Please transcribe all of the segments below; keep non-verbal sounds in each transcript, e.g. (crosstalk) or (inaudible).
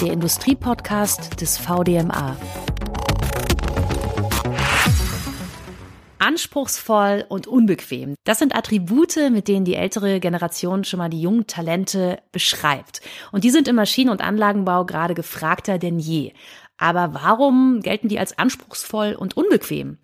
der Industriepodcast des VDMA. Anspruchsvoll und unbequem. Das sind Attribute, mit denen die ältere Generation schon mal die jungen Talente beschreibt. Und die sind im Maschinen- und Anlagenbau gerade gefragter denn je. Aber warum gelten die als anspruchsvoll und unbequem?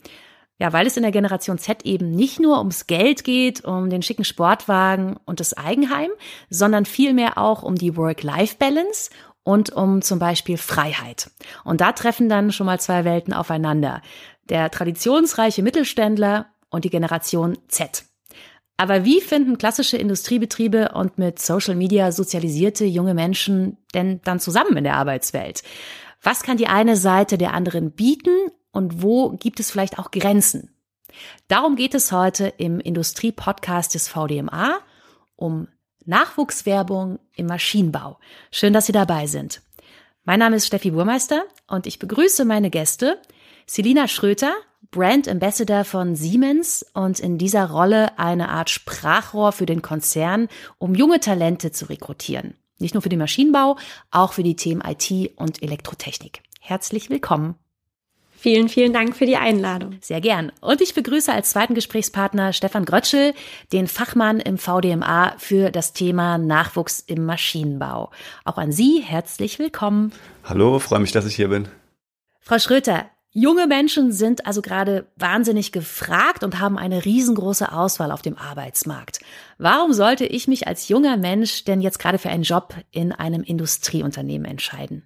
Ja, weil es in der Generation Z eben nicht nur ums Geld geht, um den schicken Sportwagen und das Eigenheim, sondern vielmehr auch um die Work-Life-Balance und um zum Beispiel Freiheit. Und da treffen dann schon mal zwei Welten aufeinander. Der traditionsreiche Mittelständler und die Generation Z. Aber wie finden klassische Industriebetriebe und mit Social Media sozialisierte junge Menschen denn dann zusammen in der Arbeitswelt? Was kann die eine Seite der anderen bieten und wo gibt es vielleicht auch Grenzen? Darum geht es heute im Industrie-Podcast des VDMA um Nachwuchswerbung im Maschinenbau. Schön, dass Sie dabei sind. Mein Name ist Steffi Burmeister und ich begrüße meine Gäste Selina Schröter, Brand Ambassador von Siemens und in dieser Rolle eine Art Sprachrohr für den Konzern, um junge Talente zu rekrutieren. Nicht nur für den Maschinenbau, auch für die Themen IT und Elektrotechnik. Herzlich willkommen. Vielen, vielen Dank für die Einladung. Sehr gern. Und ich begrüße als zweiten Gesprächspartner Stefan Grötschel, den Fachmann im VDMA für das Thema Nachwuchs im Maschinenbau. Auch an Sie herzlich willkommen. Hallo, freue mich, dass ich hier bin. Frau Schröter, junge Menschen sind also gerade wahnsinnig gefragt und haben eine riesengroße Auswahl auf dem Arbeitsmarkt. Warum sollte ich mich als junger Mensch denn jetzt gerade für einen Job in einem Industrieunternehmen entscheiden?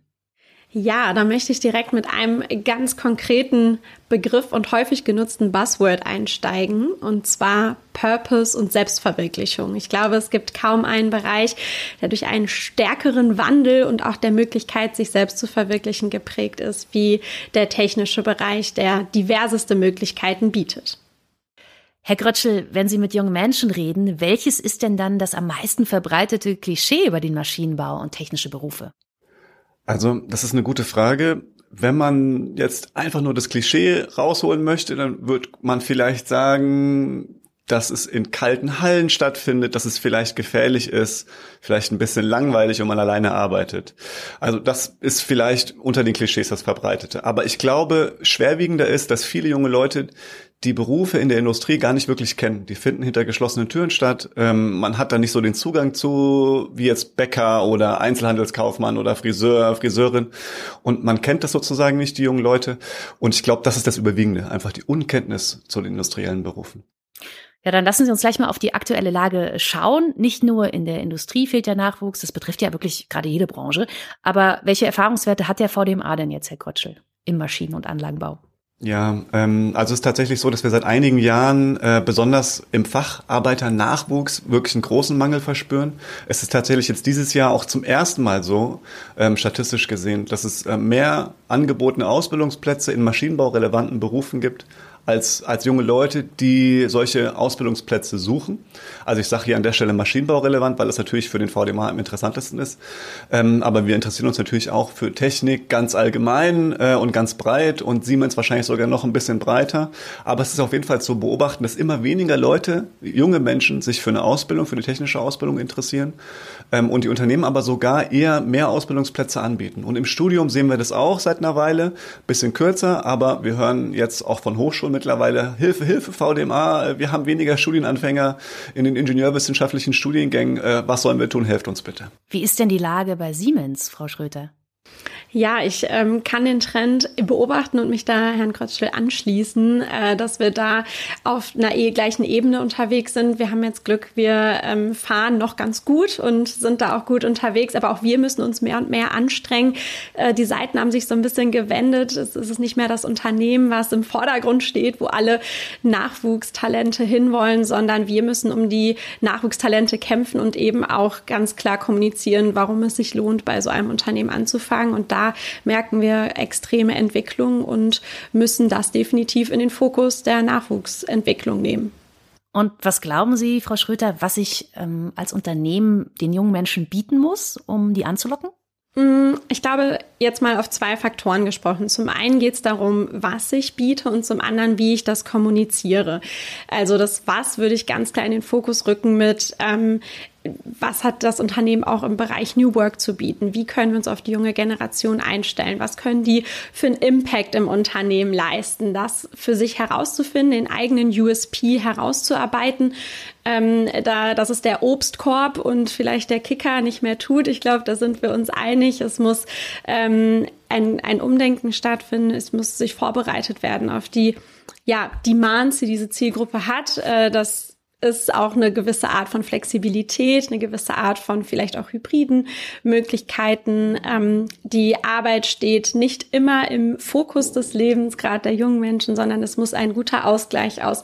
Ja, da möchte ich direkt mit einem ganz konkreten Begriff und häufig genutzten Buzzword einsteigen, und zwar Purpose und Selbstverwirklichung. Ich glaube, es gibt kaum einen Bereich, der durch einen stärkeren Wandel und auch der Möglichkeit, sich selbst zu verwirklichen, geprägt ist, wie der technische Bereich, der diverseste Möglichkeiten bietet. Herr Grötschel, wenn Sie mit jungen Menschen reden, welches ist denn dann das am meisten verbreitete Klischee über den Maschinenbau und technische Berufe? Also, das ist eine gute Frage. Wenn man jetzt einfach nur das Klischee rausholen möchte, dann wird man vielleicht sagen, dass es in kalten Hallen stattfindet, dass es vielleicht gefährlich ist, vielleicht ein bisschen langweilig, wenn man alleine arbeitet. Also das ist vielleicht unter den Klischees das Verbreitete. Aber ich glaube, schwerwiegender ist, dass viele junge Leute die Berufe in der Industrie gar nicht wirklich kennen. Die finden hinter geschlossenen Türen statt. Ähm, man hat da nicht so den Zugang zu, wie jetzt Bäcker oder Einzelhandelskaufmann oder Friseur, Friseurin. Und man kennt das sozusagen nicht, die jungen Leute. Und ich glaube, das ist das Überwiegende, einfach die Unkenntnis zu den industriellen Berufen. Ja, dann lassen Sie uns gleich mal auf die aktuelle Lage schauen. Nicht nur in der Industrie fehlt der Nachwuchs, das betrifft ja wirklich gerade jede Branche. Aber welche Erfahrungswerte hat der VDMA denn jetzt, Herr Kotschel, im Maschinen- und Anlagenbau? Ja, ähm, also es ist tatsächlich so, dass wir seit einigen Jahren äh, besonders im Facharbeiternachwuchs wirklich einen großen Mangel verspüren. Es ist tatsächlich jetzt dieses Jahr auch zum ersten Mal so, ähm, statistisch gesehen, dass es äh, mehr angebotene Ausbildungsplätze in maschinenbaurelevanten Berufen gibt als, als junge Leute, die solche Ausbildungsplätze suchen. Also ich sage hier an der Stelle Maschinenbau relevant, weil das natürlich für den VDMA am interessantesten ist. Ähm, aber wir interessieren uns natürlich auch für Technik ganz allgemein äh, und ganz breit und Siemens wahrscheinlich sogar noch ein bisschen breiter. Aber es ist auf jeden Fall zu beobachten, dass immer weniger Leute, junge Menschen, sich für eine Ausbildung, für eine technische Ausbildung interessieren ähm, und die Unternehmen aber sogar eher mehr Ausbildungsplätze anbieten. Und im Studium sehen wir das auch seit einer Weile, bisschen kürzer, aber wir hören jetzt auch von Hochschulen mittlerweile Hilfe, Hilfe, VDMA, wir haben weniger Studienanfänger in den ingenieurwissenschaftlichen Studiengängen. Äh, was sollen wir tun? Helft uns bitte. Wie ist denn die Lage bei Siemens, Frau Schröter? Ja, ich ähm, kann den Trend beobachten und mich da Herrn Krötzschel anschließen, äh, dass wir da auf einer eh gleichen Ebene unterwegs sind. Wir haben jetzt Glück, wir ähm, fahren noch ganz gut und sind da auch gut unterwegs, aber auch wir müssen uns mehr und mehr anstrengen. Äh, die Seiten haben sich so ein bisschen gewendet. Es ist nicht mehr das Unternehmen, was im Vordergrund steht, wo alle Nachwuchstalente hinwollen, sondern wir müssen um die Nachwuchstalente kämpfen und eben auch ganz klar kommunizieren, warum es sich lohnt, bei so einem Unternehmen anzufangen. Und da merken wir extreme Entwicklung und müssen das definitiv in den Fokus der Nachwuchsentwicklung nehmen. Und was glauben Sie, Frau Schröter, was ich ähm, als Unternehmen den jungen Menschen bieten muss, um die anzulocken? Mm, ich glaube, jetzt mal auf zwei Faktoren gesprochen. Zum einen geht es darum, was ich biete und zum anderen, wie ich das kommuniziere. Also das Was würde ich ganz klar in den Fokus rücken mit, ähm, was hat das Unternehmen auch im Bereich New Work zu bieten? Wie können wir uns auf die junge Generation einstellen? Was können die für einen Impact im Unternehmen leisten? Das für sich herauszufinden, den eigenen USP herauszuarbeiten. Ähm, da, dass es der Obstkorb und vielleicht der Kicker nicht mehr tut. Ich glaube, da sind wir uns einig. Es muss ähm, ein, ein Umdenken stattfinden. Es muss sich vorbereitet werden auf die ja, Demands, die diese Zielgruppe hat. Äh, dass ist auch eine gewisse Art von Flexibilität, eine gewisse Art von vielleicht auch hybriden Möglichkeiten. Ähm, die Arbeit steht nicht immer im Fokus des Lebens, gerade der jungen Menschen, sondern es muss ein guter Ausgleich aus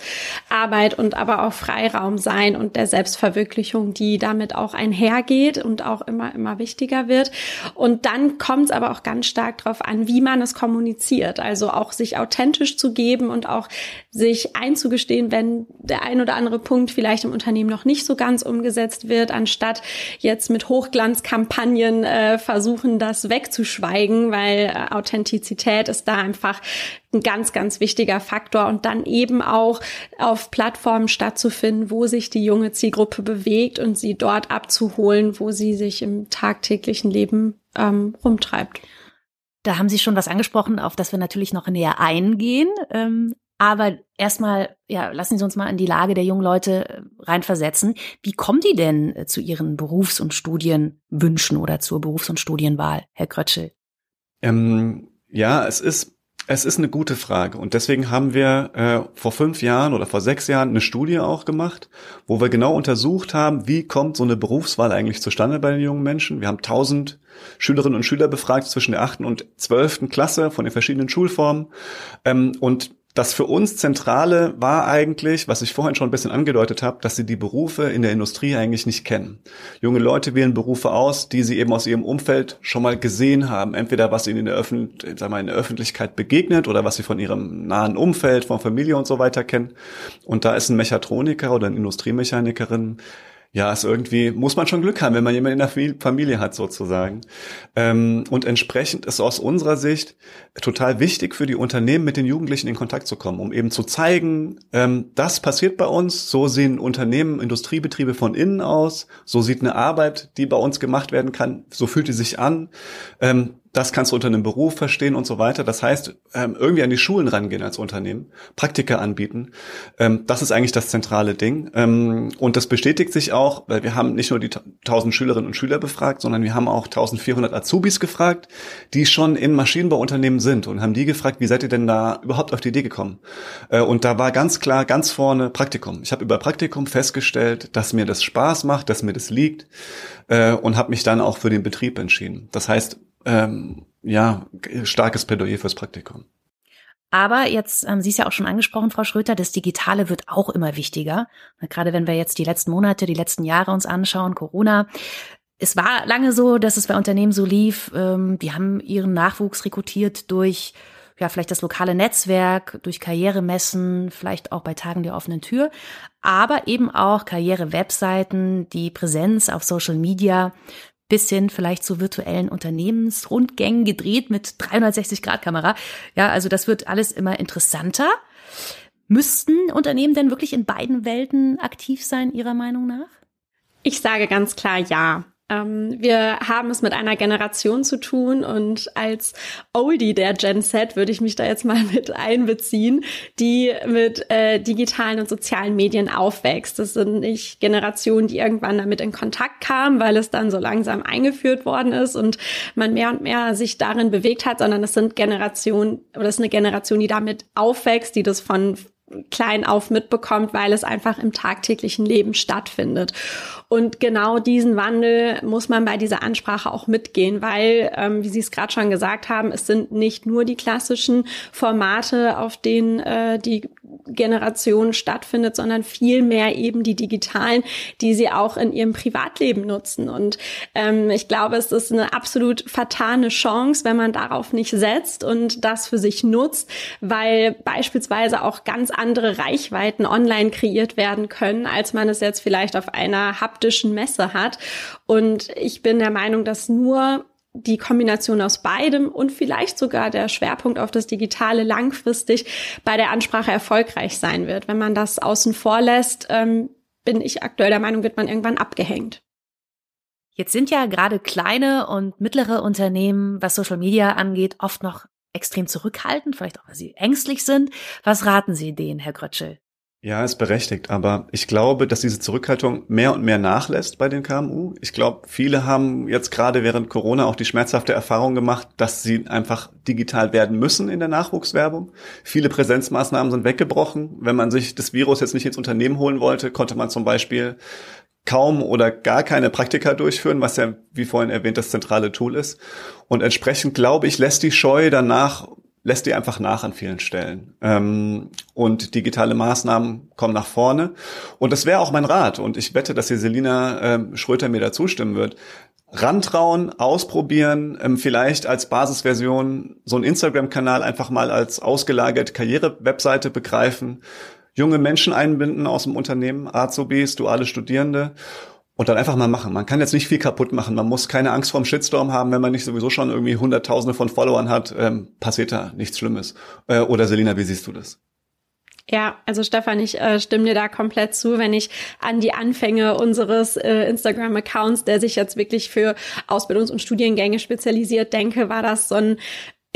Arbeit und aber auch Freiraum sein und der Selbstverwirklichung, die damit auch einhergeht und auch immer, immer wichtiger wird. Und dann kommt es aber auch ganz stark darauf an, wie man es kommuniziert. Also auch sich authentisch zu geben und auch sich einzugestehen, wenn der ein oder andere Punkt Punkt vielleicht im Unternehmen noch nicht so ganz umgesetzt wird, anstatt jetzt mit Hochglanzkampagnen äh, versuchen, das wegzuschweigen, weil äh, Authentizität ist da einfach ein ganz, ganz wichtiger Faktor und dann eben auch auf Plattformen stattzufinden, wo sich die junge Zielgruppe bewegt und sie dort abzuholen, wo sie sich im tagtäglichen Leben ähm, rumtreibt. Da haben Sie schon was angesprochen, auf das wir natürlich noch näher eingehen. Ähm, aber erstmal, ja, lassen Sie uns mal in die Lage der jungen Leute äh, reinversetzen. Wie kommen die denn äh, zu ihren Berufs- und Studienwünschen oder zur Berufs- und Studienwahl, Herr Krötschel? Ähm, ja, es ist es ist eine gute Frage und deswegen haben wir äh, vor fünf Jahren oder vor sechs Jahren eine Studie auch gemacht, wo wir genau untersucht haben, wie kommt so eine Berufswahl eigentlich zustande bei den jungen Menschen. Wir haben tausend Schülerinnen und Schüler befragt zwischen der achten und zwölften Klasse von den verschiedenen Schulformen ähm, und das für uns Zentrale war eigentlich, was ich vorhin schon ein bisschen angedeutet habe, dass sie die Berufe in der Industrie eigentlich nicht kennen. Junge Leute wählen Berufe aus, die sie eben aus ihrem Umfeld schon mal gesehen haben. Entweder was ihnen in der, Öffn sag mal, in der Öffentlichkeit begegnet oder was sie von ihrem nahen Umfeld, von Familie und so weiter kennen. Und da ist ein Mechatroniker oder eine Industriemechanikerin ja, ist irgendwie, muss man schon Glück haben, wenn man jemanden in der Familie hat, sozusagen. Ähm, und entsprechend ist aus unserer Sicht total wichtig für die Unternehmen, mit den Jugendlichen in Kontakt zu kommen, um eben zu zeigen, ähm, das passiert bei uns, so sehen Unternehmen, Industriebetriebe von innen aus, so sieht eine Arbeit, die bei uns gemacht werden kann, so fühlt die sich an. Das kannst du unter einem Beruf verstehen und so weiter. Das heißt, ähm, irgendwie an die Schulen rangehen als Unternehmen, Praktika anbieten. Ähm, das ist eigentlich das zentrale Ding. Ähm, und das bestätigt sich auch, weil wir haben nicht nur die 1000 Schülerinnen und Schüler befragt, sondern wir haben auch 1400 Azubis gefragt, die schon in Maschinenbauunternehmen sind und haben die gefragt, wie seid ihr denn da überhaupt auf die Idee gekommen? Äh, und da war ganz klar, ganz vorne Praktikum. Ich habe über Praktikum festgestellt, dass mir das Spaß macht, dass mir das liegt äh, und habe mich dann auch für den Betrieb entschieden. Das heißt, ähm, ja, starkes Plädoyer fürs Praktikum. Aber jetzt haben Sie es ja auch schon angesprochen, Frau Schröter, das Digitale wird auch immer wichtiger. Gerade wenn wir jetzt die letzten Monate, die letzten Jahre uns anschauen, Corona. Es war lange so, dass es bei Unternehmen so lief, ähm, die haben ihren Nachwuchs rekrutiert durch ja, vielleicht das lokale Netzwerk, durch Karrieremessen, vielleicht auch bei Tagen der offenen Tür, aber eben auch Karriere-Webseiten, die Präsenz auf Social Media, bis hin vielleicht zu virtuellen Unternehmensrundgängen gedreht mit 360-Grad-Kamera. Ja, also das wird alles immer interessanter. Müssten Unternehmen denn wirklich in beiden Welten aktiv sein, Ihrer Meinung nach? Ich sage ganz klar ja. Ähm, wir haben es mit einer Generation zu tun und als Oldie der Gen Z würde ich mich da jetzt mal (laughs) mit einbeziehen, die mit äh, digitalen und sozialen Medien aufwächst. Das sind nicht Generationen, die irgendwann damit in Kontakt kamen, weil es dann so langsam eingeführt worden ist und man mehr und mehr sich darin bewegt hat, sondern es sind Generationen oder es ist eine Generation, die damit aufwächst, die das von klein auf mitbekommt, weil es einfach im tagtäglichen Leben stattfindet. Und genau diesen Wandel muss man bei dieser Ansprache auch mitgehen, weil, ähm, wie Sie es gerade schon gesagt haben, es sind nicht nur die klassischen Formate, auf denen äh, die Generation stattfindet, sondern vielmehr eben die digitalen, die sie auch in ihrem Privatleben nutzen. Und ähm, ich glaube, es ist eine absolut vertane Chance, wenn man darauf nicht setzt und das für sich nutzt, weil beispielsweise auch ganz andere Reichweiten online kreiert werden können, als man es jetzt vielleicht auf einer haptischen Messe hat. Und ich bin der Meinung, dass nur die Kombination aus beidem und vielleicht sogar der Schwerpunkt auf das Digitale langfristig bei der Ansprache erfolgreich sein wird. Wenn man das außen vor lässt, ähm, bin ich aktuell der Meinung, wird man irgendwann abgehängt. Jetzt sind ja gerade kleine und mittlere Unternehmen, was Social Media angeht, oft noch extrem zurückhaltend, vielleicht auch, weil sie ängstlich sind. Was raten Sie denen, Herr Grötschel? Ja, ist berechtigt, aber ich glaube, dass diese Zurückhaltung mehr und mehr nachlässt bei den KMU. Ich glaube, viele haben jetzt gerade während Corona auch die schmerzhafte Erfahrung gemacht, dass sie einfach digital werden müssen in der Nachwuchswerbung. Viele Präsenzmaßnahmen sind weggebrochen. Wenn man sich das Virus jetzt nicht ins Unternehmen holen wollte, konnte man zum Beispiel kaum oder gar keine Praktika durchführen, was ja, wie vorhin erwähnt, das zentrale Tool ist. Und entsprechend, glaube ich, lässt die Scheu danach, lässt die einfach nach an vielen Stellen. Ähm, und digitale Maßnahmen kommen nach vorne. Und das wäre auch mein Rat. Und ich wette, dass hier Selina ähm, Schröter mir da zustimmen wird. Rantrauen, ausprobieren, ähm, vielleicht als Basisversion so einen Instagram-Kanal einfach mal als ausgelagerte Karriere-Webseite begreifen, junge Menschen einbinden aus dem Unternehmen, Azubis, duale Studierende und dann einfach mal machen. Man kann jetzt nicht viel kaputt machen. Man muss keine Angst vorm Shitstorm haben, wenn man nicht sowieso schon irgendwie Hunderttausende von Followern hat. Ähm, passiert da nichts Schlimmes. Äh, oder Selina, wie siehst du das? Ja, also Stefan, ich äh, stimme dir da komplett zu, wenn ich an die Anfänge unseres äh, Instagram-Accounts, der sich jetzt wirklich für Ausbildungs- und Studiengänge spezialisiert, denke, war das so ein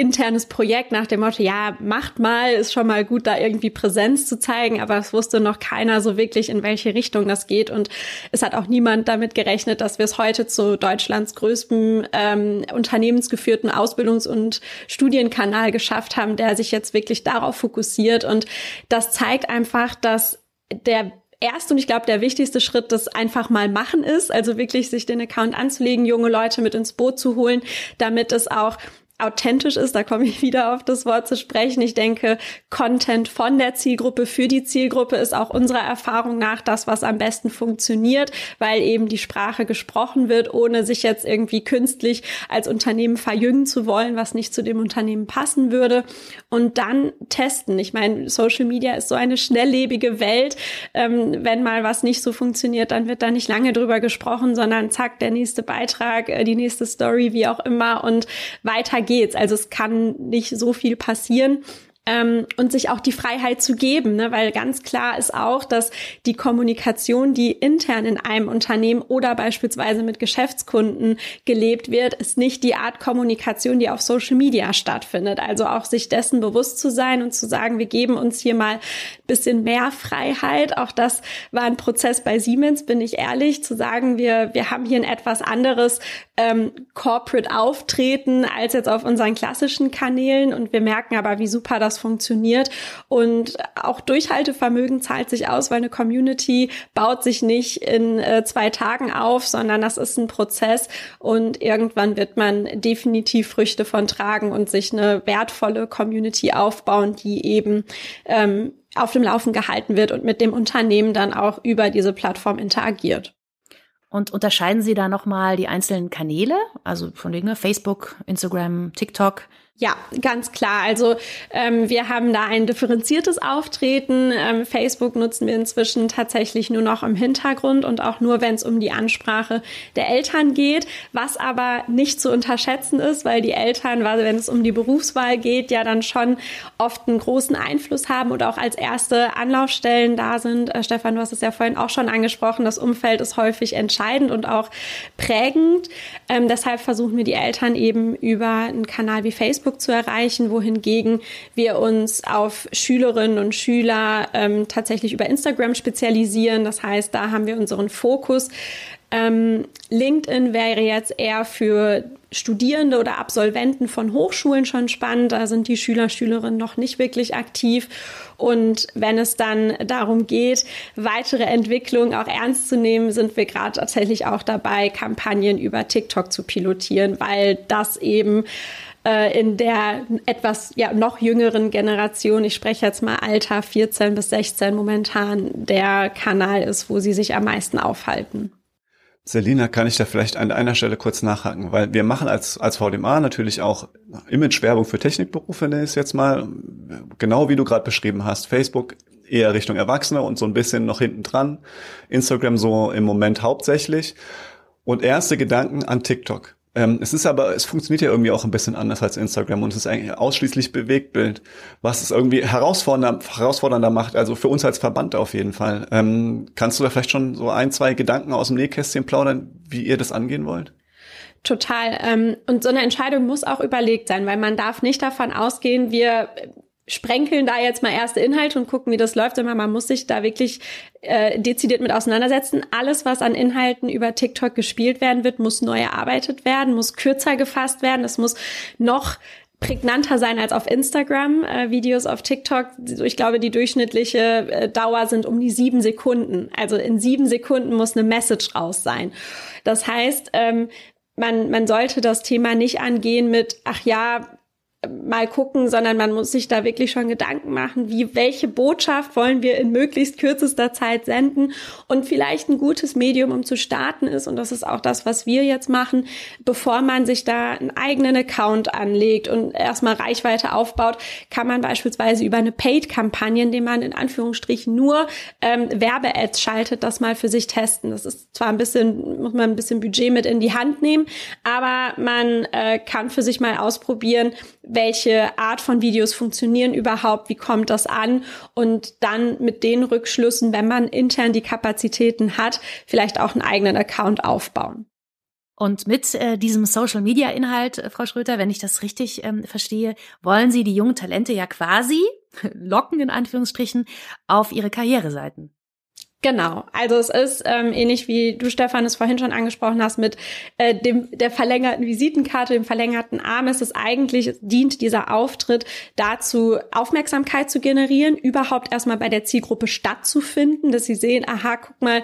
internes Projekt nach dem Motto, ja, macht mal, ist schon mal gut, da irgendwie Präsenz zu zeigen, aber es wusste noch keiner so wirklich, in welche Richtung das geht. Und es hat auch niemand damit gerechnet, dass wir es heute zu Deutschlands größtem ähm, unternehmensgeführten Ausbildungs- und Studienkanal geschafft haben, der sich jetzt wirklich darauf fokussiert. Und das zeigt einfach, dass der erste und ich glaube der wichtigste Schritt das einfach mal machen ist, also wirklich sich den Account anzulegen, junge Leute mit ins Boot zu holen, damit es auch authentisch ist, da komme ich (laughs) wieder auf das Wort zu sprechen. Ich denke, Content von der Zielgruppe für die Zielgruppe ist auch unserer Erfahrung nach das, was am besten funktioniert, weil eben die Sprache gesprochen wird, ohne sich jetzt irgendwie künstlich als Unternehmen verjüngen zu wollen, was nicht zu dem Unternehmen passen würde. Und dann testen. Ich meine, Social Media ist so eine schnelllebige Welt. Ähm, wenn mal was nicht so funktioniert, dann wird da nicht lange drüber gesprochen, sondern zack, der nächste Beitrag, äh, die nächste Story, wie auch immer und weiter geht's. Also es kann nicht so viel passieren ähm, und sich auch die Freiheit zu geben, ne? weil ganz klar ist auch, dass die Kommunikation, die intern in einem Unternehmen oder beispielsweise mit Geschäftskunden gelebt wird, ist nicht die Art Kommunikation, die auf Social Media stattfindet. Also auch sich dessen bewusst zu sein und zu sagen, wir geben uns hier mal bisschen mehr Freiheit. Auch das war ein Prozess bei Siemens, bin ich ehrlich, zu sagen, wir, wir haben hier ein etwas anderes ähm, Corporate Auftreten als jetzt auf unseren klassischen Kanälen und wir merken aber, wie super das funktioniert. Und auch Durchhaltevermögen zahlt sich aus, weil eine Community baut sich nicht in äh, zwei Tagen auf, sondern das ist ein Prozess und irgendwann wird man definitiv Früchte von tragen und sich eine wertvolle Community aufbauen, die eben ähm, auf dem Laufen gehalten wird und mit dem Unternehmen dann auch über diese Plattform interagiert. Und unterscheiden Sie da nochmal die einzelnen Kanäle? Also von wegen Facebook, Instagram, TikTok? Ja, ganz klar. Also ähm, wir haben da ein differenziertes Auftreten. Ähm, Facebook nutzen wir inzwischen tatsächlich nur noch im Hintergrund und auch nur, wenn es um die Ansprache der Eltern geht, was aber nicht zu unterschätzen ist, weil die Eltern, wenn es um die Berufswahl geht, ja dann schon oft einen großen Einfluss haben oder auch als erste Anlaufstellen da sind. Äh, Stefan, du hast es ja vorhin auch schon angesprochen, das Umfeld ist häufig entscheidend und auch prägend. Ähm, deshalb versuchen wir die Eltern eben über einen Kanal wie Facebook zu erreichen, wohingegen wir uns auf Schülerinnen und Schüler ähm, tatsächlich über Instagram spezialisieren. Das heißt, da haben wir unseren Fokus. Ähm, LinkedIn wäre jetzt eher für Studierende oder Absolventen von Hochschulen schon spannend. Da sind die Schüler, Schülerinnen noch nicht wirklich aktiv. Und wenn es dann darum geht, weitere Entwicklungen auch ernst zu nehmen, sind wir gerade tatsächlich auch dabei, Kampagnen über TikTok zu pilotieren, weil das eben äh, in der etwas ja noch jüngeren Generation, ich spreche jetzt mal Alter 14 bis 16 momentan, der Kanal ist, wo sie sich am meisten aufhalten. Selina, kann ich da vielleicht an einer Stelle kurz nachhaken, weil wir machen als, als VDMA natürlich auch Imagewerbung für Technikberufe, nenne ich es jetzt mal, genau wie du gerade beschrieben hast. Facebook eher Richtung Erwachsene und so ein bisschen noch hinten dran. Instagram so im Moment hauptsächlich. Und erste Gedanken an TikTok. Ähm, es ist aber, es funktioniert ja irgendwie auch ein bisschen anders als Instagram und es ist eigentlich ausschließlich Bewegtbild, was es irgendwie herausfordernder, herausfordernder macht, also für uns als Verband auf jeden Fall. Ähm, kannst du da vielleicht schon so ein, zwei Gedanken aus dem Nähkästchen plaudern, wie ihr das angehen wollt? Total. Ähm, und so eine Entscheidung muss auch überlegt sein, weil man darf nicht davon ausgehen, wir sprenkeln da jetzt mal erste Inhalte und gucken, wie das läuft, sondern man muss sich da wirklich äh, dezidiert mit auseinandersetzen. Alles, was an Inhalten über TikTok gespielt werden wird, muss neu erarbeitet werden, muss kürzer gefasst werden, es muss noch prägnanter sein als auf Instagram. Äh, Videos auf TikTok, ich glaube, die durchschnittliche äh, Dauer sind um die sieben Sekunden. Also in sieben Sekunden muss eine Message raus sein. Das heißt, ähm, man, man sollte das Thema nicht angehen mit, ach ja, mal gucken, sondern man muss sich da wirklich schon Gedanken machen, wie welche Botschaft wollen wir in möglichst kürzester Zeit senden und vielleicht ein gutes Medium, um zu starten ist und das ist auch das, was wir jetzt machen, bevor man sich da einen eigenen Account anlegt und erstmal Reichweite aufbaut, kann man beispielsweise über eine Paid-Kampagne, indem man in Anführungsstrichen nur ähm, Werbe-Ads schaltet, das mal für sich testen. Das ist zwar ein bisschen, muss man ein bisschen Budget mit in die Hand nehmen, aber man äh, kann für sich mal ausprobieren, welche Art von Videos funktionieren überhaupt, wie kommt das an und dann mit den Rückschlüssen, wenn man intern die Kapazitäten hat, vielleicht auch einen eigenen Account aufbauen. Und mit äh, diesem Social-Media-Inhalt, äh, Frau Schröter, wenn ich das richtig ähm, verstehe, wollen Sie die jungen Talente ja quasi (laughs) locken, in Anführungsstrichen, auf Ihre Karriereseiten. Genau, also es ist ähm, ähnlich wie du Stefan es vorhin schon angesprochen hast mit äh, dem der verlängerten Visitenkarte, dem verlängerten Arm. Es ist eigentlich dient dieser Auftritt dazu Aufmerksamkeit zu generieren, überhaupt erstmal bei der Zielgruppe stattzufinden, dass sie sehen, aha, guck mal,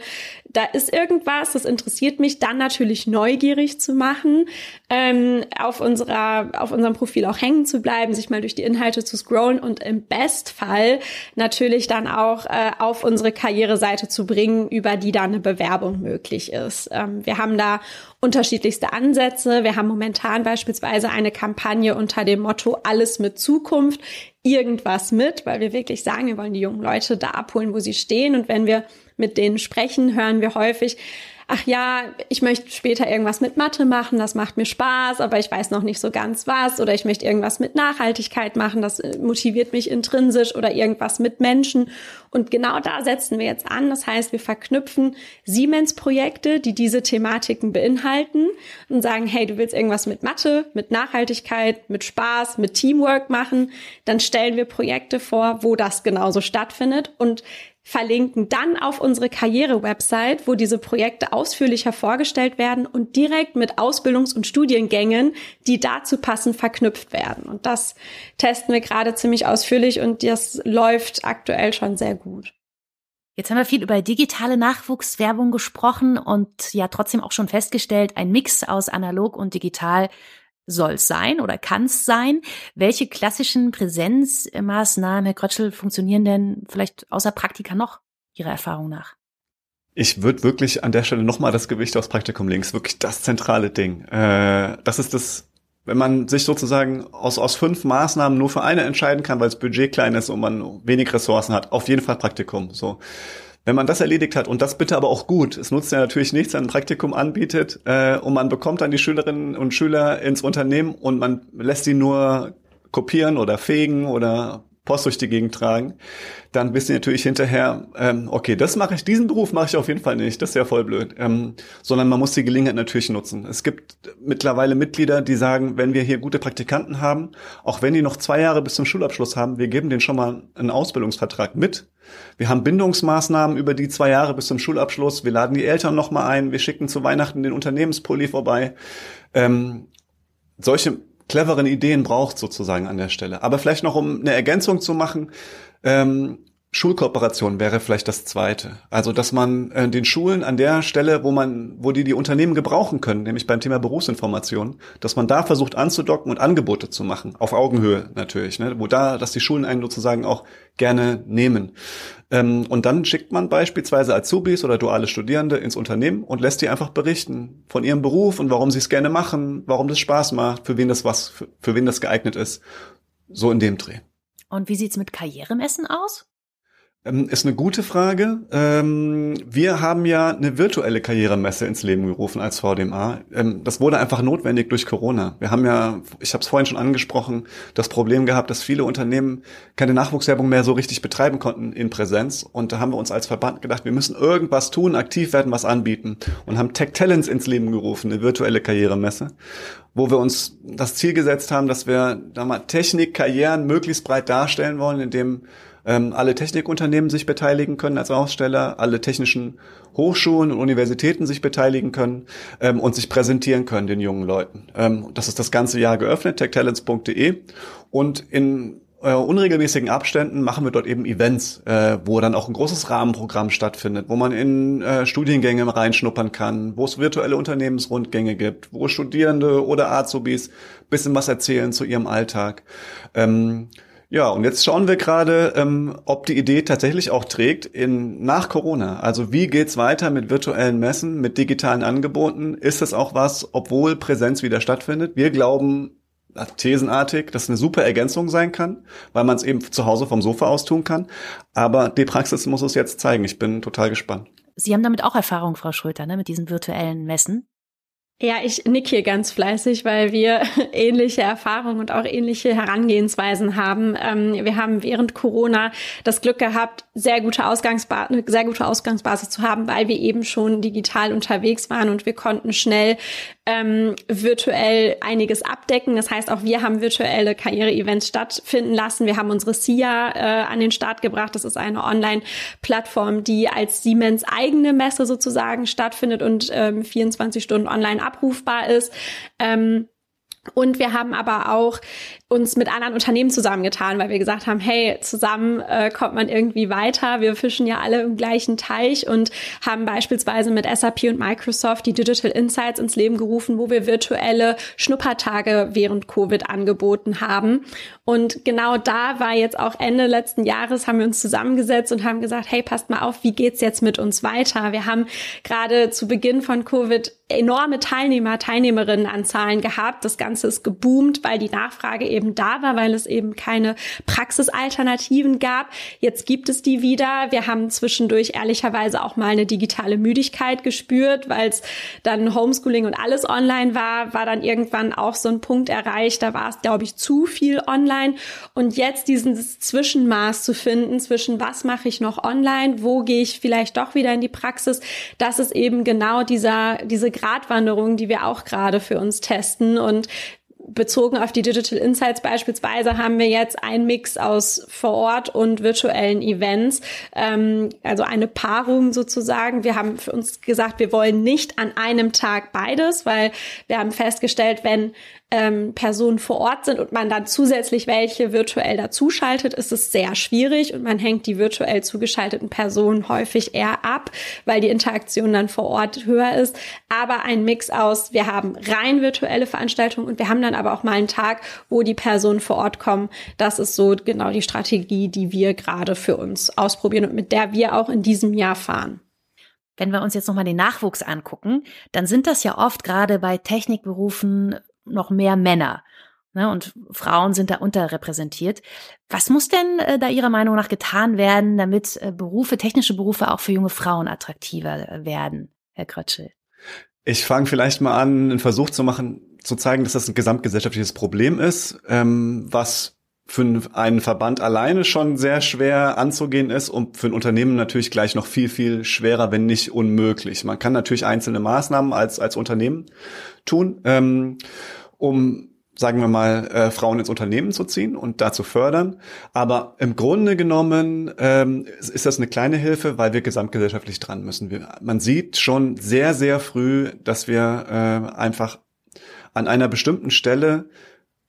da ist irgendwas, das interessiert mich, dann natürlich neugierig zu machen, ähm, auf unserer, auf unserem Profil auch hängen zu bleiben, sich mal durch die Inhalte zu scrollen und im Bestfall natürlich dann auch äh, auf unsere Karriereseite zu bringen, über die dann eine Bewerbung möglich ist. Ähm, wir haben da unterschiedlichste Ansätze. Wir haben momentan beispielsweise eine Kampagne unter dem Motto Alles mit Zukunft, irgendwas mit, weil wir wirklich sagen, wir wollen die jungen Leute da abholen, wo sie stehen. Und wenn wir mit denen sprechen, hören wir häufig, ach ja, ich möchte später irgendwas mit Mathe machen, das macht mir Spaß, aber ich weiß noch nicht so ganz was oder ich möchte irgendwas mit Nachhaltigkeit machen, das äh, motiviert mich intrinsisch oder irgendwas mit Menschen. Und genau da setzen wir jetzt an. Das heißt, wir verknüpfen Siemens-Projekte, die diese Thematiken beinhalten und sagen, hey, du willst irgendwas mit Mathe, mit Nachhaltigkeit, mit Spaß, mit Teamwork machen, dann stellen wir Projekte vor, wo das genauso stattfindet und verlinken dann auf unsere Karriere-Website, wo diese Projekte ausführlicher vorgestellt werden und direkt mit Ausbildungs- und Studiengängen, die dazu passen, verknüpft werden. Und das testen wir gerade ziemlich ausführlich und das läuft aktuell schon sehr gut. Jetzt haben wir viel über digitale Nachwuchswerbung gesprochen und ja trotzdem auch schon festgestellt, ein Mix aus analog und digital soll es sein oder kann es sein? Welche klassischen Präsenzmaßnahmen, Herr Krötschel, funktionieren denn vielleicht außer Praktika noch Ihrer Erfahrung nach? Ich würde wirklich an der Stelle nochmal das Gewicht aufs Praktikum links, wirklich das zentrale Ding. Äh, das ist das, wenn man sich sozusagen aus, aus fünf Maßnahmen nur für eine entscheiden kann, weil das Budget klein ist und man wenig Ressourcen hat, auf jeden Fall Praktikum. So. Wenn man das erledigt hat und das bitte aber auch gut, es nutzt ja natürlich nichts, wenn ein Praktikum anbietet äh, und man bekommt dann die Schülerinnen und Schüler ins Unternehmen und man lässt sie nur kopieren oder fegen oder Post durch die Gegend tragen, dann wissen die natürlich hinterher, ähm, okay, das mache ich, diesen Beruf mache ich auf jeden Fall nicht, das ist ja voll blöd. Ähm, sondern man muss die Gelegenheit natürlich nutzen. Es gibt mittlerweile Mitglieder, die sagen, wenn wir hier gute Praktikanten haben, auch wenn die noch zwei Jahre bis zum Schulabschluss haben, wir geben denen schon mal einen Ausbildungsvertrag mit wir haben Bindungsmaßnahmen über die zwei Jahre bis zum Schulabschluss. Wir laden die Eltern nochmal ein. Wir schicken zu Weihnachten den Unternehmenspulli vorbei. Ähm, solche cleveren Ideen braucht sozusagen an der Stelle. Aber vielleicht noch, um eine Ergänzung zu machen, ähm, Schulkooperation wäre vielleicht das zweite. Also, dass man äh, den Schulen an der Stelle, wo man, wo die die Unternehmen gebrauchen können, nämlich beim Thema Berufsinformation, dass man da versucht anzudocken und Angebote zu machen, auf Augenhöhe natürlich, ne, wo da, dass die Schulen einen sozusagen auch gerne nehmen. Ähm, und dann schickt man beispielsweise Azubis oder duale Studierende ins Unternehmen und lässt die einfach berichten von ihrem Beruf und warum sie es gerne machen, warum das Spaß macht, für wen das was, für, für wen das geeignet ist. So in dem Dreh. Und wie sieht's mit Karrieremessen aus? Ähm, ist eine gute Frage. Ähm, wir haben ja eine virtuelle Karrieremesse ins Leben gerufen als VDMA. Ähm, das wurde einfach notwendig durch Corona. Wir haben ja, ich habe es vorhin schon angesprochen, das Problem gehabt, dass viele Unternehmen keine Nachwuchswerbung mehr so richtig betreiben konnten in Präsenz. Und da haben wir uns als Verband gedacht, wir müssen irgendwas tun, aktiv werden, was anbieten und haben Tech Talents ins Leben gerufen, eine virtuelle Karrieremesse wo wir uns das Ziel gesetzt haben, dass wir da mal Technik, Karrieren möglichst breit darstellen wollen, indem ähm, alle Technikunternehmen sich beteiligen können als Aussteller, alle technischen Hochschulen und Universitäten sich beteiligen können ähm, und sich präsentieren können den jungen Leuten. Ähm, das ist das ganze Jahr geöffnet, techtalents.de und in äh, unregelmäßigen Abständen machen wir dort eben Events, äh, wo dann auch ein großes Rahmenprogramm stattfindet, wo man in äh, Studiengänge reinschnuppern kann, wo es virtuelle Unternehmensrundgänge gibt, wo Studierende oder Azubis bisschen was erzählen zu ihrem Alltag. Ähm, ja, und jetzt schauen wir gerade, ähm, ob die Idee tatsächlich auch trägt in nach Corona. Also wie geht's weiter mit virtuellen Messen, mit digitalen Angeboten? Ist es auch was, obwohl Präsenz wieder stattfindet? Wir glauben thesenartig, dass es eine super Ergänzung sein kann, weil man es eben zu Hause vom Sofa aus tun kann. Aber die Praxis muss es jetzt zeigen. Ich bin total gespannt. Sie haben damit auch Erfahrung, Frau Schröter, ne, mit diesen virtuellen Messen? Ja, ich nick hier ganz fleißig, weil wir (laughs) ähnliche Erfahrungen und auch ähnliche Herangehensweisen haben. Ähm, wir haben während Corona das Glück gehabt, sehr gute Ausgangsbasis, eine sehr gute Ausgangsbasis zu haben, weil wir eben schon digital unterwegs waren und wir konnten schnell ähm, virtuell einiges abdecken. Das heißt, auch wir haben virtuelle Karriere-Events stattfinden lassen. Wir haben unsere SIA äh, an den Start gebracht. Das ist eine Online-Plattform, die als Siemens eigene Messe sozusagen stattfindet und ähm, 24 Stunden online abrufbar ist. Ähm, und wir haben aber auch uns mit anderen Unternehmen zusammengetan, weil wir gesagt haben, hey, zusammen äh, kommt man irgendwie weiter. Wir fischen ja alle im gleichen Teich und haben beispielsweise mit SAP und Microsoft die Digital Insights ins Leben gerufen, wo wir virtuelle Schnuppertage während Covid angeboten haben. Und genau da war jetzt auch Ende letzten Jahres, haben wir uns zusammengesetzt und haben gesagt, hey, passt mal auf, wie geht's jetzt mit uns weiter? Wir haben gerade zu Beginn von Covid enorme Teilnehmer, Teilnehmerinnenanzahlen gehabt. Das Ganze ist geboomt, weil die Nachfrage eben da war, weil es eben keine Praxisalternativen gab. Jetzt gibt es die wieder. Wir haben zwischendurch ehrlicherweise auch mal eine digitale Müdigkeit gespürt, weil es dann Homeschooling und alles online war, war dann irgendwann auch so ein Punkt erreicht. Da war es, glaube ich, zu viel online. Und jetzt dieses Zwischenmaß zu finden zwischen was mache ich noch online, wo gehe ich vielleicht doch wieder in die Praxis, das ist eben genau dieser, diese Gratwanderung, die wir auch gerade für uns testen. Und bezogen auf die Digital Insights beispielsweise haben wir jetzt einen Mix aus vor Ort und virtuellen Events, ähm, also eine Paarung sozusagen. Wir haben für uns gesagt, wir wollen nicht an einem Tag beides, weil wir haben festgestellt, wenn ähm, Personen vor Ort sind und man dann zusätzlich welche virtuell dazuschaltet, ist es sehr schwierig und man hängt die virtuell zugeschalteten Personen häufig eher ab, weil die Interaktion dann vor Ort höher ist. Aber ein Mix aus, wir haben rein virtuelle Veranstaltungen und wir haben dann aber auch mal einen Tag, wo die Personen vor Ort kommen. Das ist so genau die Strategie, die wir gerade für uns ausprobieren und mit der wir auch in diesem Jahr fahren. Wenn wir uns jetzt nochmal den Nachwuchs angucken, dann sind das ja oft gerade bei Technikberufen noch mehr Männer. Ne, und Frauen sind da unterrepräsentiert. Was muss denn äh, da Ihrer Meinung nach getan werden, damit äh, Berufe, technische Berufe auch für junge Frauen attraktiver äh, werden, Herr Krötschel? Ich fange vielleicht mal an, einen Versuch zu machen, zu zeigen, dass das ein gesamtgesellschaftliches Problem ist, ähm, was für einen Verband alleine schon sehr schwer anzugehen ist und für ein Unternehmen natürlich gleich noch viel, viel schwerer, wenn nicht unmöglich. Man kann natürlich einzelne Maßnahmen als, als Unternehmen tun, ähm, um sagen wir mal, äh, Frauen ins Unternehmen zu ziehen und dazu fördern. Aber im Grunde genommen ähm, ist das eine kleine Hilfe, weil wir gesamtgesellschaftlich dran müssen. Wir, man sieht schon sehr, sehr früh, dass wir äh, einfach an einer bestimmten Stelle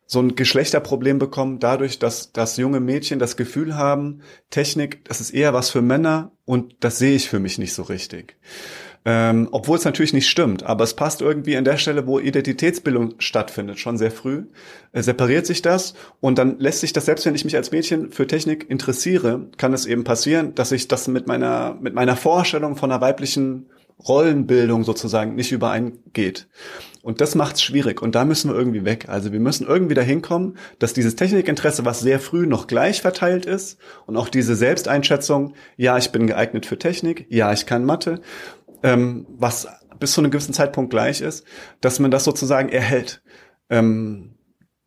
so ein Geschlechterproblem bekommen, dadurch, dass, dass junge Mädchen das Gefühl haben, Technik, das ist eher was für Männer und das sehe ich für mich nicht so richtig. Ähm, obwohl es natürlich nicht stimmt, aber es passt irgendwie an der Stelle, wo Identitätsbildung stattfindet, schon sehr früh, äh, separiert sich das und dann lässt sich das, selbst wenn ich mich als Mädchen für Technik interessiere, kann es eben passieren, dass ich das mit meiner, mit meiner Vorstellung von einer weiblichen Rollenbildung sozusagen nicht übereingeht. Und das macht es schwierig. Und da müssen wir irgendwie weg. Also wir müssen irgendwie dahin kommen, dass dieses Technikinteresse, was sehr früh noch gleich verteilt ist, und auch diese Selbsteinschätzung, ja, ich bin geeignet für Technik, ja, ich kann Mathe, ähm, was bis zu einem gewissen Zeitpunkt gleich ist, dass man das sozusagen erhält. Ähm,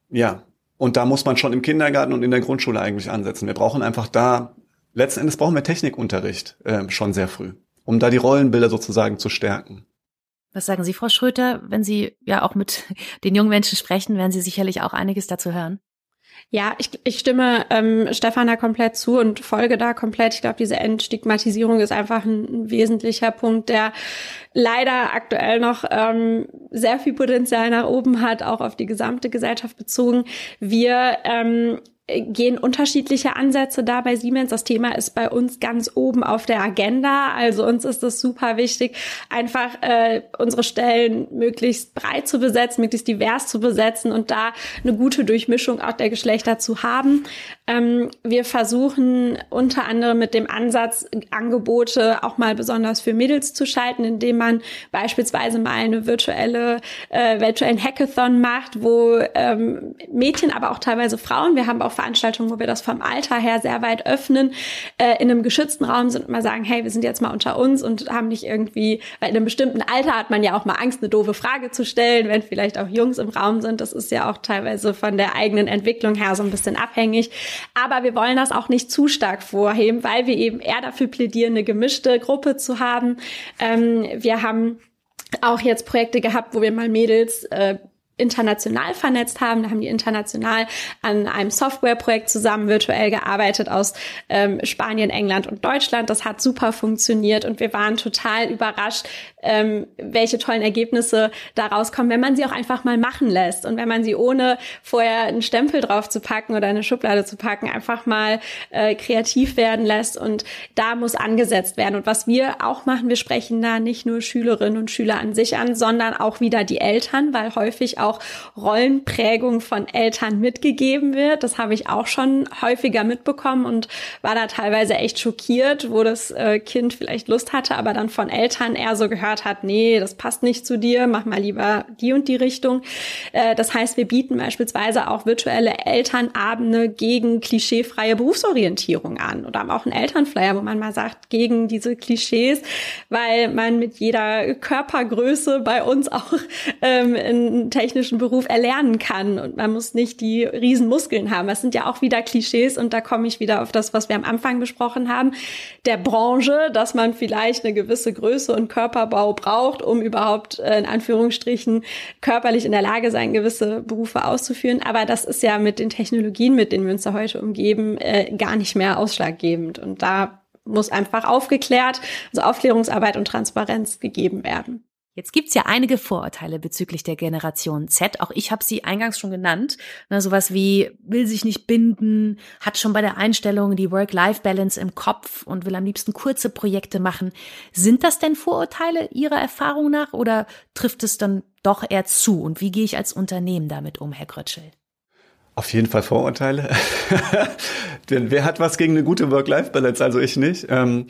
ja, und da muss man schon im Kindergarten und in der Grundschule eigentlich ansetzen. Wir brauchen einfach da, letzten Endes brauchen wir Technikunterricht äh, schon sehr früh, um da die Rollenbilder sozusagen zu stärken. Was sagen Sie, Frau Schröter? Wenn Sie ja auch mit (laughs) den jungen Menschen sprechen, werden Sie sicherlich auch einiges dazu hören. Ja, ich, ich stimme ähm, Stefan da komplett zu und folge da komplett. Ich glaube, diese Entstigmatisierung ist einfach ein, ein, wesentlicher Punkt, der leider aktuell noch ähm, sehr viel Potenzial nach oben hat, auch auf die gesamte Gesellschaft bezogen. Wir ähm, gehen unterschiedliche Ansätze da bei Siemens. Das Thema ist bei uns ganz oben auf der Agenda. Also uns ist es super wichtig, einfach äh, unsere Stellen möglichst breit zu besetzen, möglichst divers zu besetzen und da eine gute Durchmischung auch der Geschlechter zu haben. Ähm, wir versuchen unter anderem mit dem Ansatz, Angebote auch mal besonders für Mädels zu schalten, indem man beispielsweise mal eine virtuelle, äh, virtuellen Hackathon macht, wo ähm, Mädchen, aber auch teilweise Frauen, wir haben auch Veranstaltungen, wo wir das vom Alter her sehr weit öffnen, äh, in einem geschützten Raum sind und mal sagen, hey, wir sind jetzt mal unter uns und haben nicht irgendwie, weil in einem bestimmten Alter hat man ja auch mal Angst, eine doofe Frage zu stellen, wenn vielleicht auch Jungs im Raum sind. Das ist ja auch teilweise von der eigenen Entwicklung her so ein bisschen abhängig. Aber wir wollen das auch nicht zu stark vorheben, weil wir eben eher dafür plädieren, eine gemischte Gruppe zu haben. Ähm, wir haben auch jetzt Projekte gehabt, wo wir mal Mädels äh, international vernetzt haben. Da haben die international an einem Softwareprojekt zusammen virtuell gearbeitet aus ähm, Spanien, England und Deutschland. Das hat super funktioniert und wir waren total überrascht, ähm, welche tollen Ergebnisse daraus kommen, wenn man sie auch einfach mal machen lässt und wenn man sie ohne vorher einen Stempel drauf zu packen oder eine Schublade zu packen, einfach mal äh, kreativ werden lässt und da muss angesetzt werden. Und was wir auch machen, wir sprechen da nicht nur Schülerinnen und Schüler an sich an, sondern auch wieder die Eltern, weil häufig auch Rollenprägung von Eltern mitgegeben wird. Das habe ich auch schon häufiger mitbekommen und war da teilweise echt schockiert, wo das äh, Kind vielleicht Lust hatte, aber dann von Eltern eher so gehört gehört hat, nee, das passt nicht zu dir, mach mal lieber die und die Richtung. Äh, das heißt, wir bieten beispielsweise auch virtuelle Elternabende gegen klischeefreie Berufsorientierung an oder haben auch einen Elternflyer, wo man mal sagt, gegen diese Klischees, weil man mit jeder Körpergröße bei uns auch ähm, einen technischen Beruf erlernen kann und man muss nicht die riesen Muskeln haben. Das sind ja auch wieder Klischees und da komme ich wieder auf das, was wir am Anfang besprochen haben, der Branche, dass man vielleicht eine gewisse Größe und Körperbau Know-how braucht, um überhaupt äh, in Anführungsstrichen körperlich in der Lage sein, gewisse Berufe auszuführen. Aber das ist ja mit den Technologien, mit denen wir uns da heute umgeben, äh, gar nicht mehr ausschlaggebend. Und da muss einfach aufgeklärt, also Aufklärungsarbeit und Transparenz gegeben werden. Jetzt gibt's ja einige Vorurteile bezüglich der Generation Z. Auch ich habe sie eingangs schon genannt. Na, sowas wie will sich nicht binden, hat schon bei der Einstellung die Work-Life-Balance im Kopf und will am liebsten kurze Projekte machen. Sind das denn Vorurteile Ihrer Erfahrung nach oder trifft es dann doch eher zu? Und wie gehe ich als Unternehmen damit um, Herr Grötschel? Auf jeden Fall Vorurteile. (laughs) Denn wer hat was gegen eine gute Work-Life-Balance? Also ich nicht. Ähm,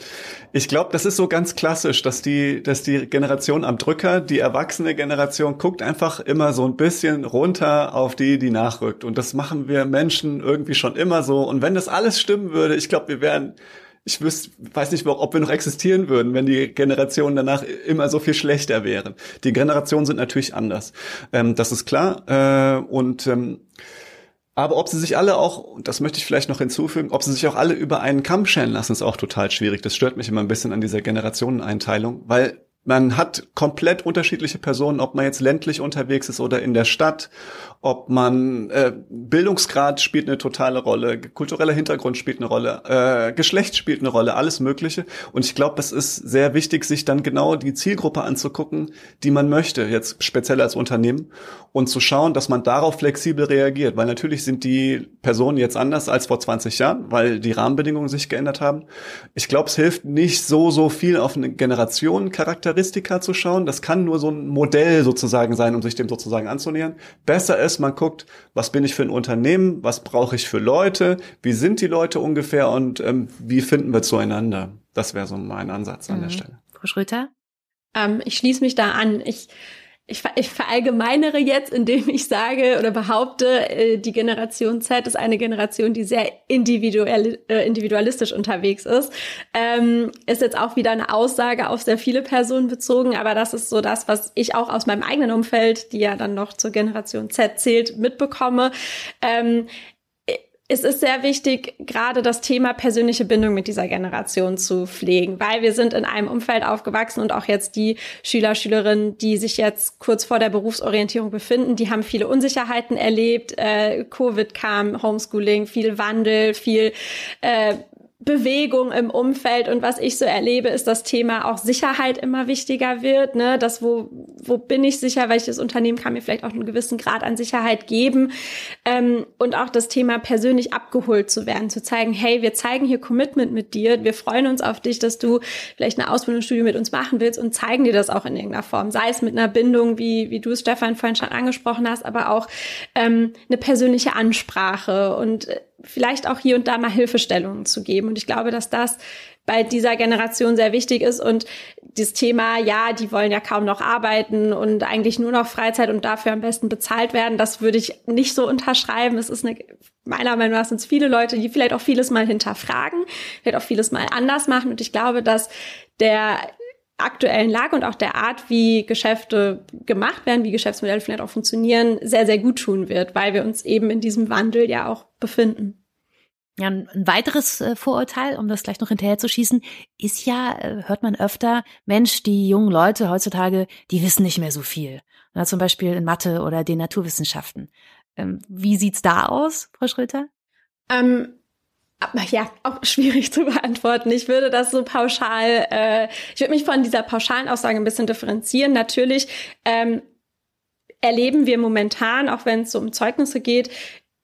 ich glaube, das ist so ganz klassisch, dass die, dass die Generation am Drücker, die erwachsene Generation, guckt einfach immer so ein bisschen runter auf die, die nachrückt. Und das machen wir Menschen irgendwie schon immer so. Und wenn das alles stimmen würde, ich glaube, wir wären ich wüsste, weiß nicht, ob wir noch existieren würden, wenn die Generationen danach immer so viel schlechter wären. Die Generationen sind natürlich anders. Ähm, das ist klar. Äh, und ähm, aber ob sie sich alle auch, das möchte ich vielleicht noch hinzufügen, ob sie sich auch alle über einen Kamm scheren lassen, ist auch total schwierig. Das stört mich immer ein bisschen an dieser Generationeneinteilung, weil man hat komplett unterschiedliche Personen, ob man jetzt ländlich unterwegs ist oder in der Stadt, ob man äh, Bildungsgrad spielt eine totale Rolle, kultureller Hintergrund spielt eine Rolle, äh, Geschlecht spielt eine Rolle, alles Mögliche. Und ich glaube, es ist sehr wichtig, sich dann genau die Zielgruppe anzugucken, die man möchte, jetzt speziell als Unternehmen, und zu schauen, dass man darauf flexibel reagiert. Weil natürlich sind die Personen jetzt anders als vor 20 Jahren, weil die Rahmenbedingungen sich geändert haben. Ich glaube, es hilft nicht so, so viel auf eine Generationencharakteristika zu schauen. Das kann nur so ein Modell sozusagen sein, um sich dem sozusagen anzunähern. Besser ist, man guckt, was bin ich für ein Unternehmen, was brauche ich für Leute, wie sind die Leute ungefähr und ähm, wie finden wir zueinander. Das wäre so mein Ansatz an mhm. der Stelle. Frau Schröter? Ähm, ich schließe mich da an. Ich ich, ich verallgemeinere jetzt, indem ich sage oder behaupte, äh, die Generation Z ist eine Generation, die sehr individuell, äh, individualistisch unterwegs ist. Ähm, ist jetzt auch wieder eine Aussage auf sehr viele Personen bezogen, aber das ist so das, was ich auch aus meinem eigenen Umfeld, die ja dann noch zur Generation Z zählt, mitbekomme. Ähm, es ist sehr wichtig, gerade das Thema persönliche Bindung mit dieser Generation zu pflegen, weil wir sind in einem Umfeld aufgewachsen und auch jetzt die Schüler, Schülerinnen, die sich jetzt kurz vor der Berufsorientierung befinden, die haben viele Unsicherheiten erlebt. Äh, Covid kam, Homeschooling, viel Wandel, viel äh, Bewegung im Umfeld und was ich so erlebe, ist das Thema auch Sicherheit immer wichtiger wird. Ne? Das, wo, wo bin ich sicher, welches Unternehmen kann mir vielleicht auch einen gewissen Grad an Sicherheit geben. Ähm, und auch das Thema persönlich abgeholt zu werden, zu zeigen, hey, wir zeigen hier Commitment mit dir, wir freuen uns auf dich, dass du vielleicht eine Ausbildungsstudie mit uns machen willst und zeigen dir das auch in irgendeiner Form. Sei es mit einer Bindung, wie, wie du es, Stefan, vorhin schon angesprochen hast, aber auch ähm, eine persönliche Ansprache und äh, vielleicht auch hier und da mal Hilfestellungen zu geben. Und ich glaube, dass das bei dieser Generation sehr wichtig ist und das Thema, ja, die wollen ja kaum noch arbeiten und eigentlich nur noch Freizeit und dafür am besten bezahlt werden, das würde ich nicht so unterschreiben. Es ist eine, meiner Meinung nach sind es viele Leute, die vielleicht auch vieles mal hinterfragen, vielleicht auch vieles mal anders machen und ich glaube, dass der aktuellen Lage und auch der Art, wie Geschäfte gemacht werden, wie Geschäftsmodelle vielleicht auch funktionieren, sehr, sehr gut tun wird, weil wir uns eben in diesem Wandel ja auch befinden. Ja, ein weiteres äh, Vorurteil, um das gleich noch hinterher zu schießen, ist ja, äh, hört man öfter, Mensch, die jungen Leute heutzutage, die wissen nicht mehr so viel. Na, zum Beispiel in Mathe oder den Naturwissenschaften. Ähm, wie sieht's da aus, Frau Schröter? Ähm, aber ja, auch schwierig zu beantworten. Ich würde das so pauschal, äh, ich würde mich von dieser pauschalen Aussage ein bisschen differenzieren. Natürlich ähm, erleben wir momentan, auch wenn es so um Zeugnisse geht,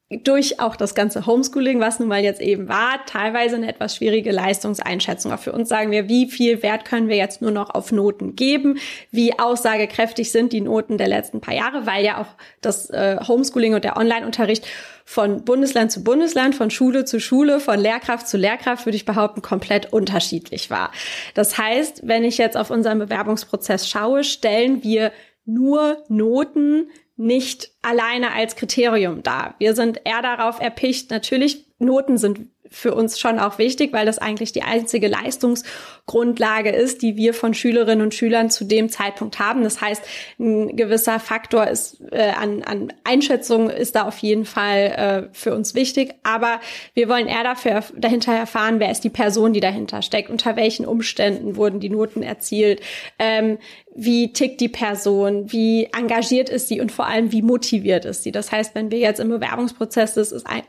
durch auch das ganze Homeschooling, was nun mal jetzt eben war, teilweise eine etwas schwierige Leistungseinschätzung. Auch für uns sagen wir, wie viel Wert können wir jetzt nur noch auf Noten geben? Wie aussagekräftig sind die Noten der letzten paar Jahre? Weil ja auch das äh, Homeschooling und der Online-Unterricht von Bundesland zu Bundesland, von Schule zu Schule, von Lehrkraft zu Lehrkraft, würde ich behaupten, komplett unterschiedlich war. Das heißt, wenn ich jetzt auf unseren Bewerbungsprozess schaue, stellen wir nur Noten nicht alleine als Kriterium da. Wir sind eher darauf erpicht, natürlich Noten sind für uns schon auch wichtig, weil das eigentlich die einzige Leistungsgrundlage ist, die wir von Schülerinnen und Schülern zu dem Zeitpunkt haben. Das heißt, ein gewisser Faktor ist äh, an, an Einschätzung ist da auf jeden Fall äh, für uns wichtig. Aber wir wollen eher dafür dahinter erfahren, wer ist die Person, die dahinter steckt, unter welchen Umständen wurden die Noten erzielt, ähm, wie tickt die Person, wie engagiert ist sie und vor allem wie motiviert ist sie. Das heißt, wenn wir jetzt im Bewerbungsprozess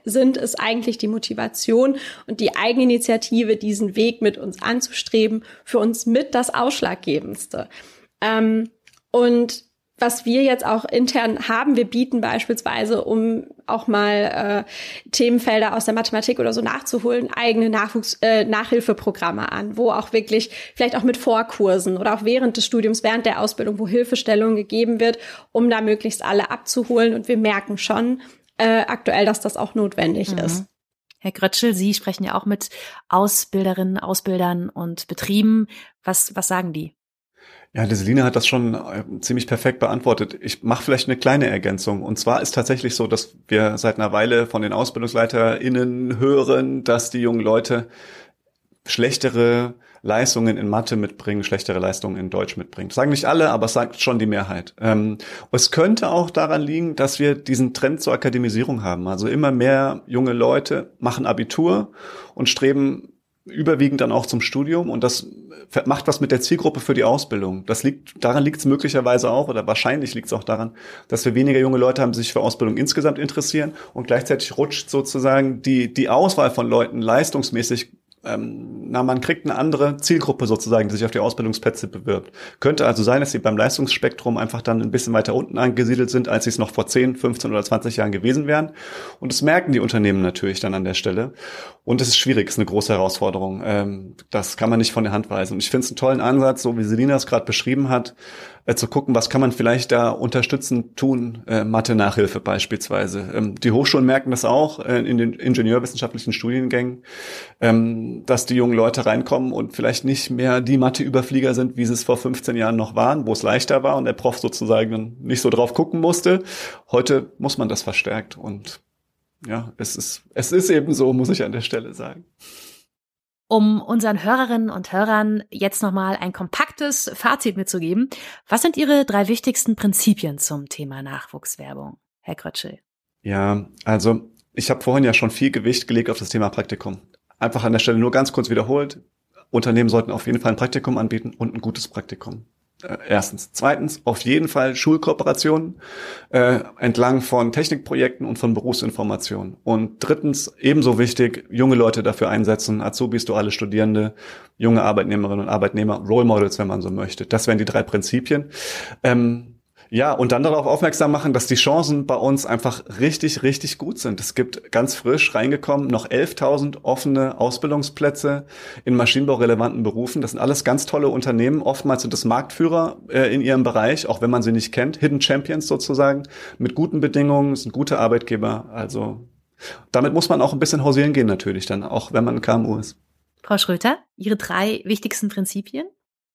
sind, ist eigentlich die Motivation und die Eigeninitiative, diesen Weg mit uns anzustreben, für uns mit das Ausschlaggebendste. Ähm, und was wir jetzt auch intern haben, wir bieten beispielsweise, um auch mal äh, Themenfelder aus der Mathematik oder so nachzuholen, eigene Nachwuchs äh, Nachhilfeprogramme an, wo auch wirklich vielleicht auch mit Vorkursen oder auch während des Studiums, während der Ausbildung, wo Hilfestellung gegeben wird, um da möglichst alle abzuholen. Und wir merken schon äh, aktuell, dass das auch notwendig mhm. ist. Herr Grötschel, Sie sprechen ja auch mit Ausbilderinnen, Ausbildern und Betrieben. Was, was sagen die? Ja, die Selina hat das schon äh, ziemlich perfekt beantwortet. Ich mache vielleicht eine kleine Ergänzung. Und zwar ist tatsächlich so, dass wir seit einer Weile von den AusbildungsleiterInnen hören, dass die jungen Leute schlechtere Leistungen in Mathe mitbringen, schlechtere Leistungen in Deutsch mitbringen. Das sagen nicht alle, aber es sagt schon die Mehrheit. Ähm, es könnte auch daran liegen, dass wir diesen Trend zur Akademisierung haben. Also immer mehr junge Leute machen Abitur und streben überwiegend dann auch zum Studium und das macht was mit der Zielgruppe für die Ausbildung. Das liegt, daran liegt es möglicherweise auch oder wahrscheinlich liegt es auch daran, dass wir weniger junge Leute haben, die sich für Ausbildung insgesamt interessieren und gleichzeitig rutscht sozusagen die, die Auswahl von Leuten leistungsmäßig ähm, na, man kriegt eine andere Zielgruppe sozusagen, die sich auf die Ausbildungsplätze bewirbt. Könnte also sein, dass sie beim Leistungsspektrum einfach dann ein bisschen weiter unten angesiedelt sind, als sie es noch vor 10, 15 oder 20 Jahren gewesen wären. Und das merken die Unternehmen natürlich dann an der Stelle. Und es ist schwierig, es ist eine große Herausforderung. Ähm, das kann man nicht von der Hand weisen. Und ich finde es einen tollen Ansatz, so wie Selina es gerade beschrieben hat, äh, zu gucken, was kann man vielleicht da unterstützend tun, äh, Mathe-Nachhilfe beispielsweise. Ähm, die Hochschulen merken das auch äh, in den ingenieurwissenschaftlichen Studiengängen. Ähm, dass die jungen Leute reinkommen und vielleicht nicht mehr die Mathe-Überflieger sind, wie sie es vor 15 Jahren noch waren, wo es leichter war und der Prof sozusagen nicht so drauf gucken musste. Heute muss man das verstärkt und ja, es ist, es ist eben so, muss ich an der Stelle sagen. Um unseren Hörerinnen und Hörern jetzt nochmal ein kompaktes Fazit mitzugeben, was sind Ihre drei wichtigsten Prinzipien zum Thema Nachwuchswerbung, Herr Krötschel? Ja, also ich habe vorhin ja schon viel Gewicht gelegt auf das Thema Praktikum. Einfach an der Stelle nur ganz kurz wiederholt. Unternehmen sollten auf jeden Fall ein Praktikum anbieten und ein gutes Praktikum. Äh, erstens. Zweitens, auf jeden Fall Schulkooperationen äh, entlang von Technikprojekten und von Berufsinformationen. Und drittens, ebenso wichtig, junge Leute dafür einsetzen, Azubis, duale Studierende, junge Arbeitnehmerinnen und Arbeitnehmer, Role Models, wenn man so möchte. Das wären die drei Prinzipien. Ähm, ja, und dann darauf aufmerksam machen, dass die Chancen bei uns einfach richtig, richtig gut sind. Es gibt ganz frisch reingekommen noch 11.000 offene Ausbildungsplätze in maschinenbaurelevanten Berufen. Das sind alles ganz tolle Unternehmen. Oftmals sind es Marktführer äh, in ihrem Bereich, auch wenn man sie nicht kennt. Hidden Champions sozusagen, mit guten Bedingungen, sind gute Arbeitgeber. Also damit muss man auch ein bisschen hausieren gehen natürlich dann, auch wenn man KMU ist. Frau Schröter, Ihre drei wichtigsten Prinzipien?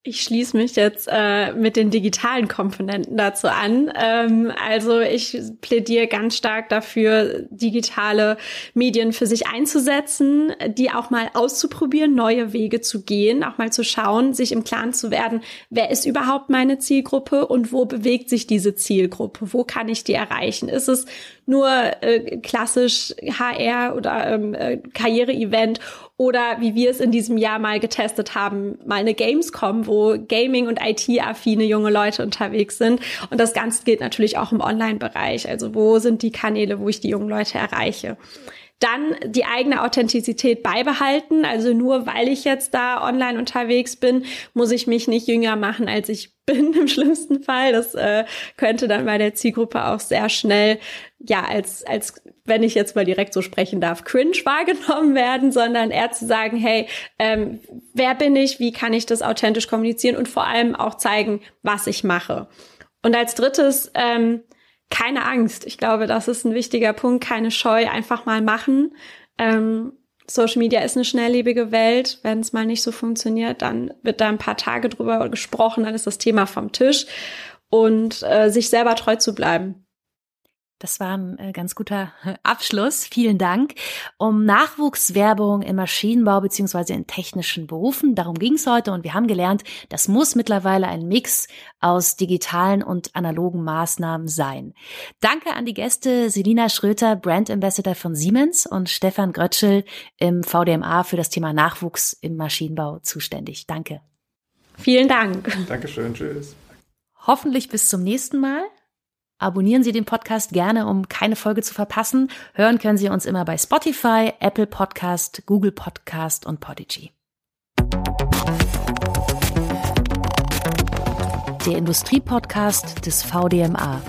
Ich schließe mich jetzt äh, mit den digitalen Komponenten dazu an. Ähm, also ich plädiere ganz stark dafür, digitale Medien für sich einzusetzen, die auch mal auszuprobieren, neue Wege zu gehen, auch mal zu schauen, sich im Klaren zu werden, wer ist überhaupt meine Zielgruppe und wo bewegt sich diese Zielgruppe, wo kann ich die erreichen? Ist es nur äh, klassisch HR oder ähm, äh, Karriere-Event oder wie wir es in diesem Jahr mal getestet haben, mal eine Gamescom, wo Gaming- und IT-affine junge Leute unterwegs sind. Und das Ganze gilt natürlich auch im Online-Bereich. Also wo sind die Kanäle, wo ich die jungen Leute erreiche? Dann die eigene Authentizität beibehalten. Also nur weil ich jetzt da online unterwegs bin, muss ich mich nicht jünger machen, als ich (laughs) bin im schlimmsten Fall. Das äh, könnte dann bei der Zielgruppe auch sehr schnell, ja, als, als wenn ich jetzt mal direkt so sprechen darf, cringe wahrgenommen (laughs) werden, sondern eher zu sagen, hey, ähm, wer bin ich, wie kann ich das authentisch kommunizieren und vor allem auch zeigen, was ich mache. Und als drittes, ähm, keine Angst. Ich glaube, das ist ein wichtiger Punkt. Keine Scheu, einfach mal machen. Ähm, Social Media ist eine schnelllebige Welt. Wenn es mal nicht so funktioniert, dann wird da ein paar Tage drüber gesprochen, dann ist das Thema vom Tisch. Und äh, sich selber treu zu bleiben. Das war ein äh, ganz guter (laughs) Abschluss. Vielen Dank. Um Nachwuchswerbung im Maschinenbau beziehungsweise in technischen Berufen, darum ging es heute und wir haben gelernt, das muss mittlerweile ein Mix aus digitalen und analogen Maßnahmen sein. Danke an die Gäste Selina Schröter, Brand Ambassador von Siemens und Stefan Grötschel im VDMA für das Thema Nachwuchs im Maschinenbau zuständig. Danke. Vielen Dank. Dankeschön. Tschüss. Hoffentlich bis zum nächsten Mal. Abonnieren Sie den Podcast gerne, um keine Folge zu verpassen. Hören können Sie uns immer bei Spotify, Apple Podcast, Google Podcast und Podigy. Der Industriepodcast des VDMA.